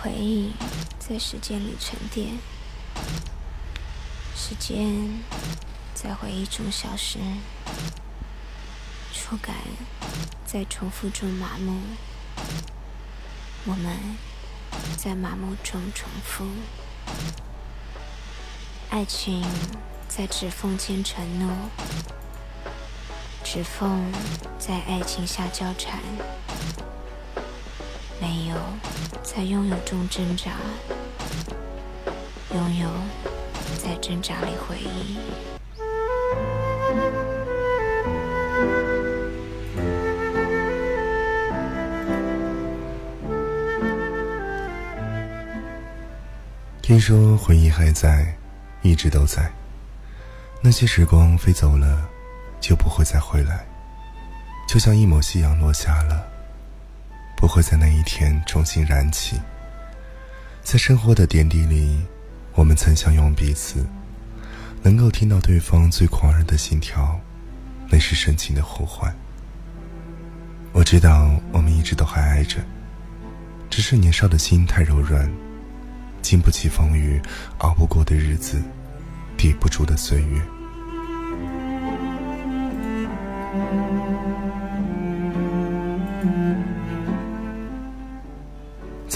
回忆在时间里沉淀，时间在回忆中消失，触感在重复中麻木，我们在麻木中重复，爱情在指缝间承诺，指缝在爱情下交缠。没有在拥有中挣扎，拥有在挣扎里回忆。听说回忆还在，一直都在。那些时光飞走了，就不会再回来，就像一抹夕阳落下了。不会在那一天重新燃起。在生活的点滴里，我们曾相拥彼此，能够听到对方最狂热的心跳，那是深情的呼唤。我知道我们一直都还爱着，只是年少的心太柔软，经不起风雨，熬不过的日子，抵不住的岁月。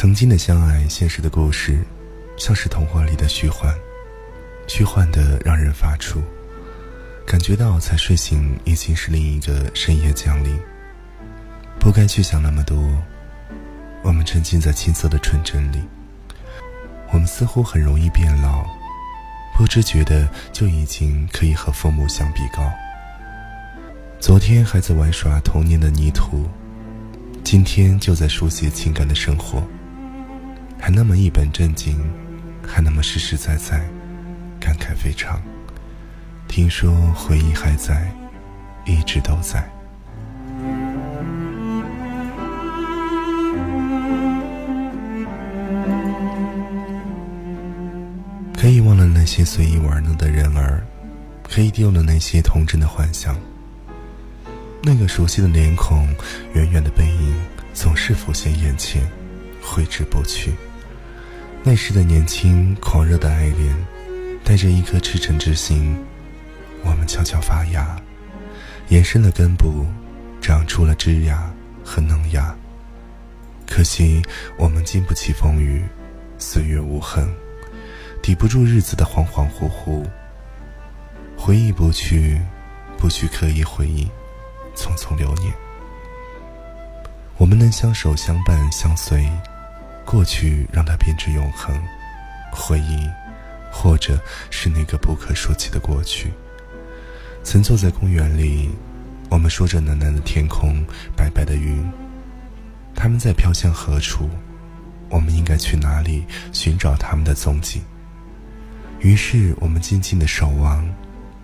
曾经的相爱，现实的故事，像是童话里的虚幻，虚幻的让人发怵，感觉到才睡醒已经是另一个深夜降临。不该去想那么多，我们沉浸在青涩的纯真里。我们似乎很容易变老，不知觉的就已经可以和父母相比高。昨天还在玩耍童年的泥土，今天就在书写情感的生活。还那么一本正经，还那么实实在在，感慨非常。听说回忆还在，一直都在。可以忘了那些随意玩弄的人儿，可以丢了那些童真的幻想。那个熟悉的脸孔，远远的背影，总是浮现眼前，挥之不去。那时的年轻狂热的爱恋，带着一颗赤诚之心，我们悄悄发芽，延伸了根部，长出了枝芽和嫩芽。可惜我们经不起风雨，岁月无痕，抵不住日子的恍恍惚惚。回忆不去，不去刻意回忆，匆匆流年。我们能相守相伴相随。过去让它变成永恒，回忆，或者是那个不可说起的过去。曾坐在公园里，我们说着蓝蓝的天空，白白的云。他们在飘向何处？我们应该去哪里寻找他们的踪迹？于是我们静静的守望，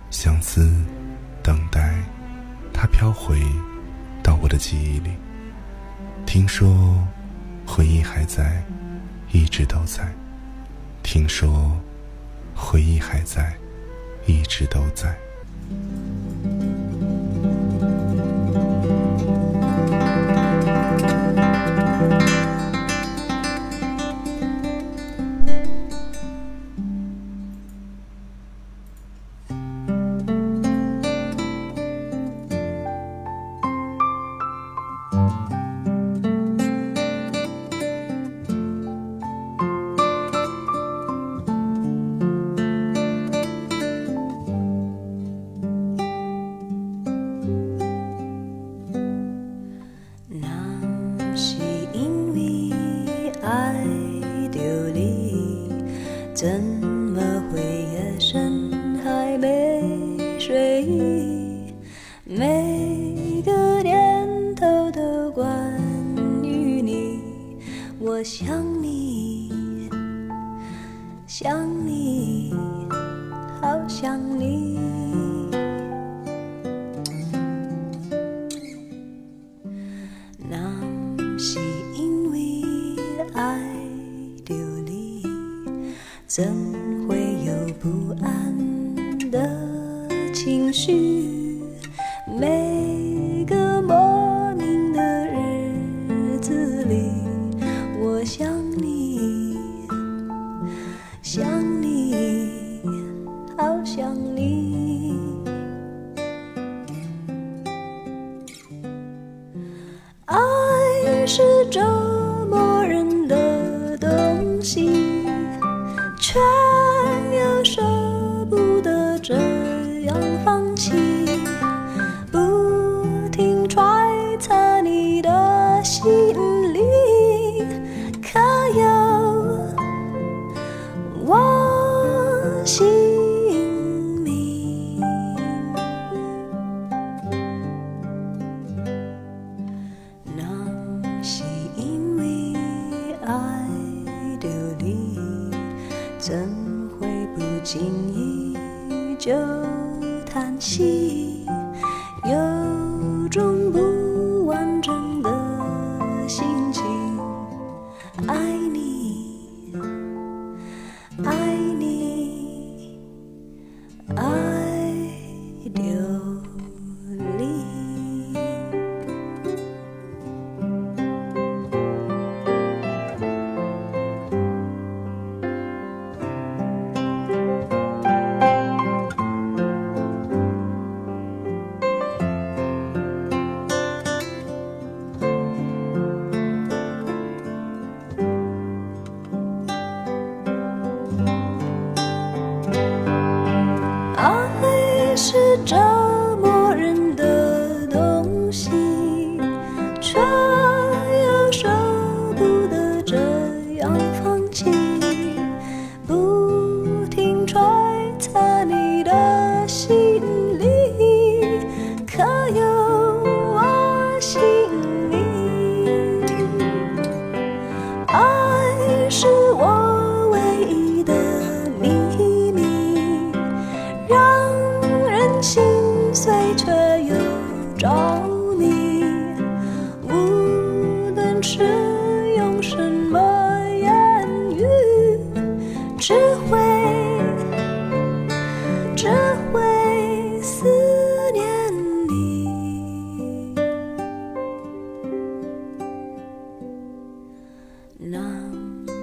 相思，等待，它飘回到我的记忆里。听说。回忆还在，一直都在。听说，回忆还在，一直都在。每个念头都关于你，我想你，想你，好想你。那是因为爱着你。怎会有不安续每个莫名的日子里我想你想你好想你。爱是种揣测你的心里，可有我姓名？那是因为爱着你，怎会不经意就叹息？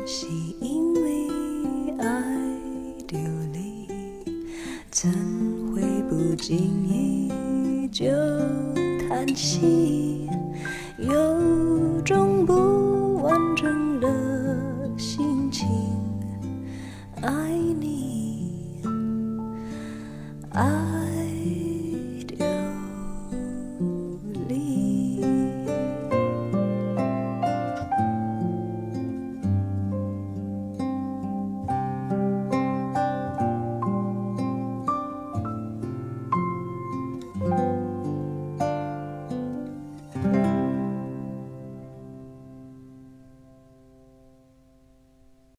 是因为爱丢你，怎会不经意就叹息？有种不。